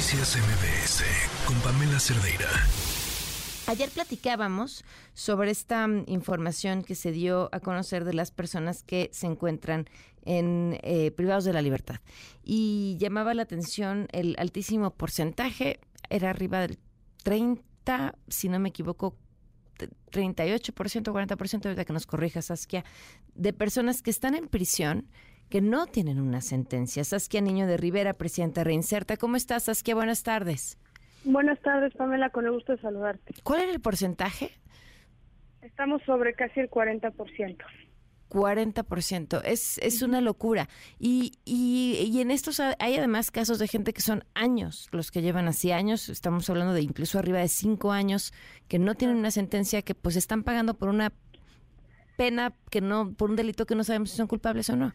Noticias MBS con Pamela Cerdeira. Ayer platicábamos sobre esta mm, información que se dio a conocer de las personas que se encuentran en eh, privados de la libertad y llamaba la atención el altísimo porcentaje, era arriba del 30, si no me equivoco, 38%, 40%, ahorita que nos corrija Saskia, de personas que están en prisión que no tienen una sentencia. Saskia Niño de Rivera, presidenta Reinserta. ¿Cómo estás, Saskia? Buenas tardes. Buenas tardes, Pamela, con el gusto de saludarte. ¿Cuál era el porcentaje? Estamos sobre casi el 40%. 40%. Es, es una locura. Y, y, y, en estos hay además casos de gente que son años, los que llevan así años, estamos hablando de incluso arriba de cinco años, que no tienen una sentencia, que pues están pagando por una pena que no, por un delito que no sabemos si son culpables o no.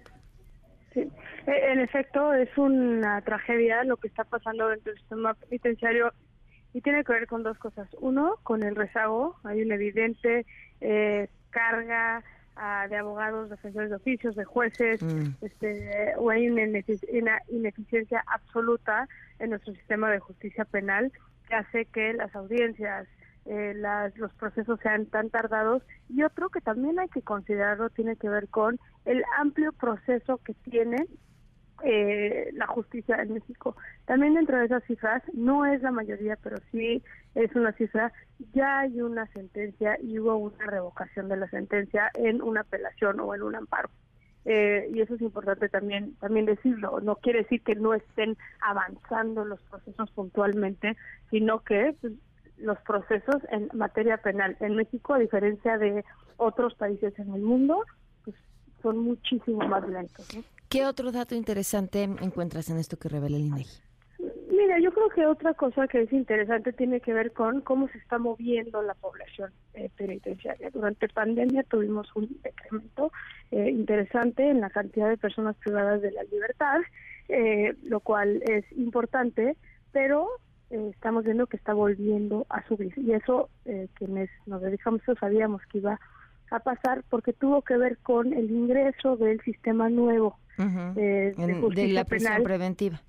Sí, e, en efecto es una tragedia lo que está pasando dentro del sistema penitenciario y tiene que ver con dos cosas. Uno, con el rezago, hay una evidente eh, carga de abogados, defensores de oficios, de jueces, mm. este, o hay una ineficiencia absoluta en nuestro sistema de justicia penal que hace que las audiencias, eh, las, los procesos sean tan tardados. Y otro que también hay que considerarlo tiene que ver con el amplio proceso que tiene eh, la justicia en México. También dentro de esas cifras, no es la mayoría, pero sí es una cifra, ya hay una sentencia y hubo una revocación de la sentencia en una apelación o en un amparo. Eh, y eso es importante también también decirlo. No quiere decir que no estén avanzando los procesos puntualmente, sino que pues, los procesos en materia penal en México, a diferencia de otros países en el mundo, pues, son muchísimo más lentos. ¿Qué otro dato interesante encuentras en esto que revela el INEGI? Mira, yo creo que otra cosa que es interesante tiene que ver con cómo se está moviendo la población eh, penitenciaria. Durante pandemia tuvimos un decremento eh, interesante en la cantidad de personas privadas de la libertad, eh, lo cual es importante, pero estamos viendo que está volviendo a subir. Y eso, quienes nos dedicamos, eso sabíamos que iba a pasar porque tuvo que ver con el ingreso del sistema nuevo de, la prisión preventiva.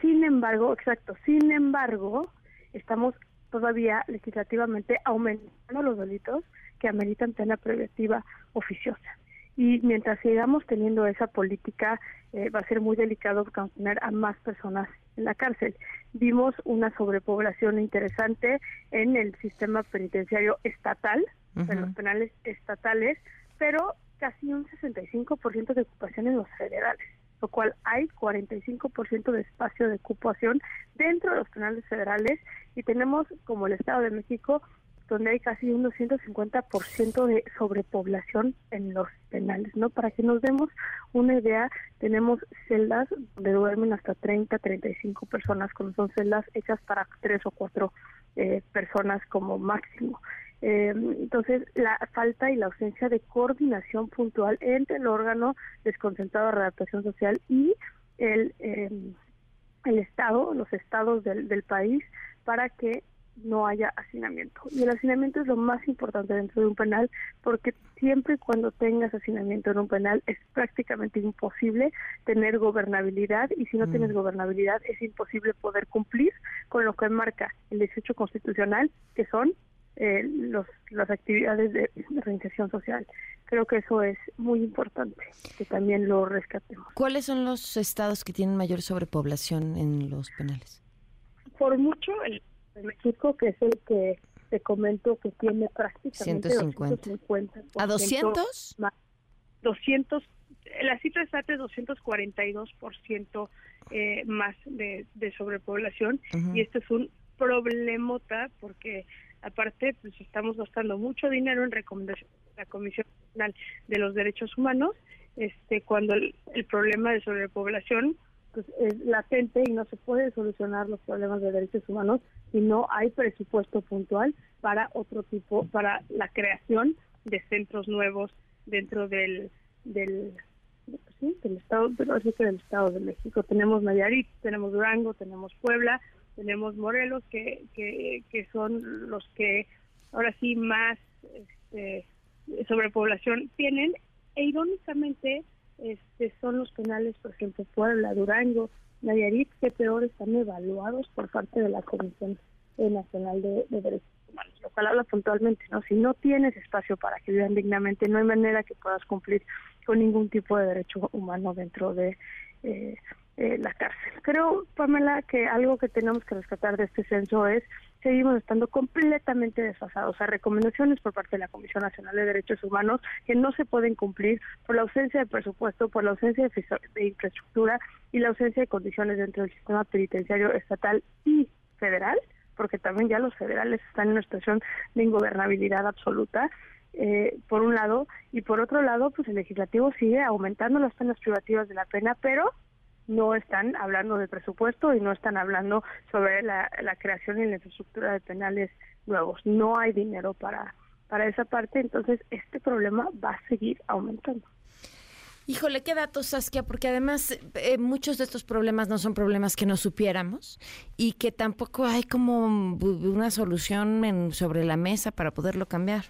Sin embargo, exacto, sin embargo, estamos todavía legislativamente aumentando los delitos que ameritan pena preventiva oficiosa. Y mientras sigamos teniendo esa política, eh, va a ser muy delicado contener a más personas en la cárcel. Vimos una sobrepoblación interesante en el sistema penitenciario estatal, en los penales estatales, pero casi un 65% de ocupación en los federales, lo cual hay 45% de espacio de ocupación dentro de los penales federales y tenemos como el Estado de México donde hay casi un 250% de sobrepoblación en los penales, ¿no? Para que nos demos una idea, tenemos celdas donde duermen hasta 30, 35 personas, como son celdas hechas para tres o cuatro eh, personas como máximo. Eh, entonces, la falta y la ausencia de coordinación puntual entre el órgano desconcentrado de redactación social y el, em, el Estado, los estados del, del país, para que no haya hacinamiento. Y el hacinamiento es lo más importante dentro de un penal porque siempre y cuando tengas hacinamiento en un penal es prácticamente imposible tener gobernabilidad y si no tienes mm. gobernabilidad es imposible poder cumplir con lo que marca el 18 constitucional que son eh, los, las actividades de, reinserción social. Creo que eso es muy importante, que también lo rescatemos. ¿Cuáles son los estados que tienen mayor sobrepoblación en los penales? Por mucho, el, México, que es el que te comento que tiene prácticamente 150. ¿A 200? 200, la cifra exacta es 242% eh, más de, de sobrepoblación y este es un problemota porque Aparte, pues estamos gastando mucho dinero en recomendación de la Comisión Nacional de los Derechos Humanos, este, cuando el, problema de sobrepoblación pues, es latente y no se puede solucionar los problemas de derechos humanos si no hay presupuesto puntual para otro tipo, para la creación de centros nuevos dentro del del, del estado, pero del estado de México. Tenemos Nayarit, tenemos Durango, tenemos Puebla, tenemos Morelos, que, que, que son los que ahora sí más este, sobrepoblación tienen, e irónicamente este, son los penales, por ejemplo, Puebla, Durango, Nayarit, que peor están evaluados por parte de la Comisión Nacional de, Derechos Humanos, lo cual habla puntualmente, ¿no? Si no tienes espacio para que vivan dignamente, no hay manera que puedas cumplir con ningún tipo de derecho humano dentro de eh, eh, la cárcel. Creo, Pamela, que algo que tenemos que rescatar de este censo es seguimos estando completamente desfasados. a recomendaciones por parte de la Comisión Nacional de Derechos Humanos que no se pueden cumplir por la ausencia de presupuesto, por la ausencia de, infraestructura y la ausencia de condiciones dentro del sistema penitenciario estatal y federal, porque también ya los federales están en una situación de ingobernabilidad absoluta. Eh, por un lado, y por otro lado, pues el legislativo sigue aumentando las penas privativas de la pena, pero no están hablando de presupuesto y no están hablando sobre la, creación y la infraestructura de penales nuevos. No hay dinero para, para esa parte, entonces este problema va a seguir aumentando. Híjole, qué datos, Saskia, porque además eh, muchos de estos problemas no son problemas que no supiéramos y que tampoco hay como una solución sobre la mesa para poderlo cambiar.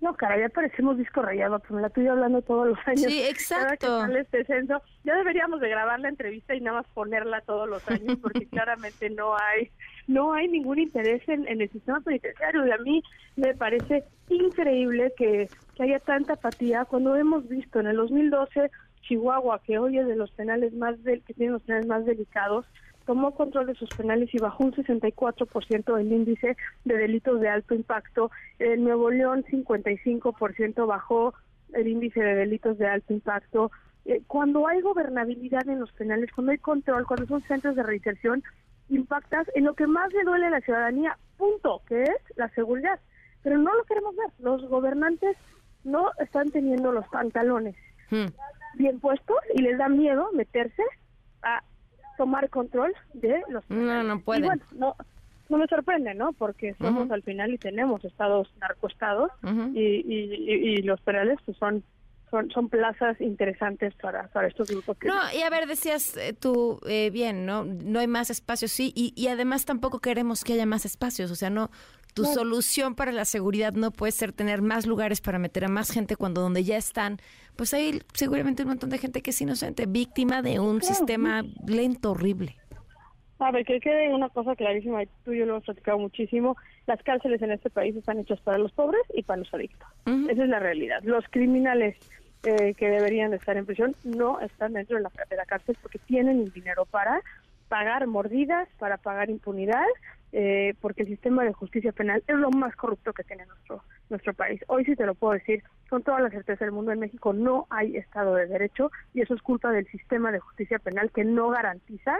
No, cara, ya parecemos disco rayado, pero la estoy hablando todos los años. Sí, exacto. este censo, ya deberíamos de grabar la entrevista y nada más ponerla todos los años, porque claramente no hay no hay ningún interés en, el sistema penitenciario. Y a mí me parece increíble que, que haya tanta apatía cuando hemos visto en el 2012 Chihuahua, que hoy es de los penales más del, que tiene los penales más delicados, tomó control de sus penales y bajó un 64% el índice de delitos de alto impacto. En Nuevo León, 55% bajó el índice de delitos de alto impacto. Eh, cuando hay gobernabilidad en los penales, cuando hay control, cuando son centros de reinserción, impactas en lo que más le duele a la ciudadanía, punto, que es la seguridad. Pero no lo queremos ver. Los gobernantes no están teniendo los pantalones hmm. bien puestos y les da miedo meterse a tomar control de los No, no pueden. no, no me sorprende, ¿no? Porque somos al final y tenemos estados narcoestados y, y, y, los penales pues son son, son plazas interesantes para, para estos grupos. no, y a ver, decías eh, tú eh, bien, ¿no? No hay más espacios, sí, y, y además tampoco queremos que haya más espacios, o sea, no, tu solución para la seguridad no puede ser tener más lugares para meter a más gente cuando donde ya están, pues hay seguramente un montón de gente que es inocente, víctima de un sistema lento, horrible. A ver, que quede una cosa clarísima, tú y yo lo hemos platicado muchísimo, las cárceles en este país están hechas para los pobres y para los adictos. Esa es la realidad. Los criminales eh, que deberían de estar en prisión no están dentro de la, de la cárcel porque tienen el dinero para pagar mordidas, para pagar impunidad eh, porque el sistema de justicia penal es lo más corrupto que tiene nuestro nuestro país. Hoy sí te lo puedo decir con toda la certeza del mundo, en México no hay Estado de Derecho y eso es culpa del sistema de justicia penal que no garantiza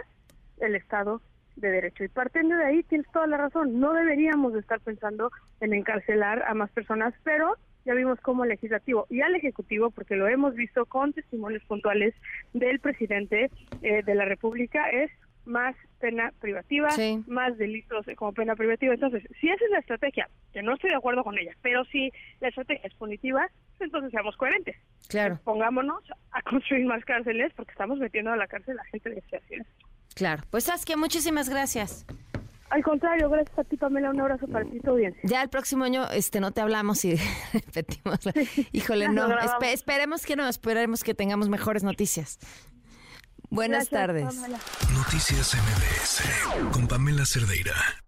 el Estado de Derecho. Y partiendo de ahí tienes toda la razón, no deberíamos de estar pensando en encarcelar a más personas, pero ya vimos como el legislativo y al ejecutivo, porque lo hemos visto con testimonios puntuales del presidente eh, de la República, es más pena privativa, más delitos como pena privativa. Entonces, si esa es la estrategia, que no estoy de acuerdo con ella, pero si la estrategia es punitiva, entonces seamos coherentes. Claro. Pongámonos a construir más cárceles porque estamos metiendo a la cárcel a la gente de este Claro. Pues Saskia, muchísimas gracias. Al contrario, gracias a ti, Pamela. Un abrazo para ti, tu audiencia. Ya el próximo año este, no te hablamos y repetimos. Híjole, no. esperemos que no, esperemos que tengamos mejores noticias. Buenas tardes. Noticias MBS con Pamela Cerdeira.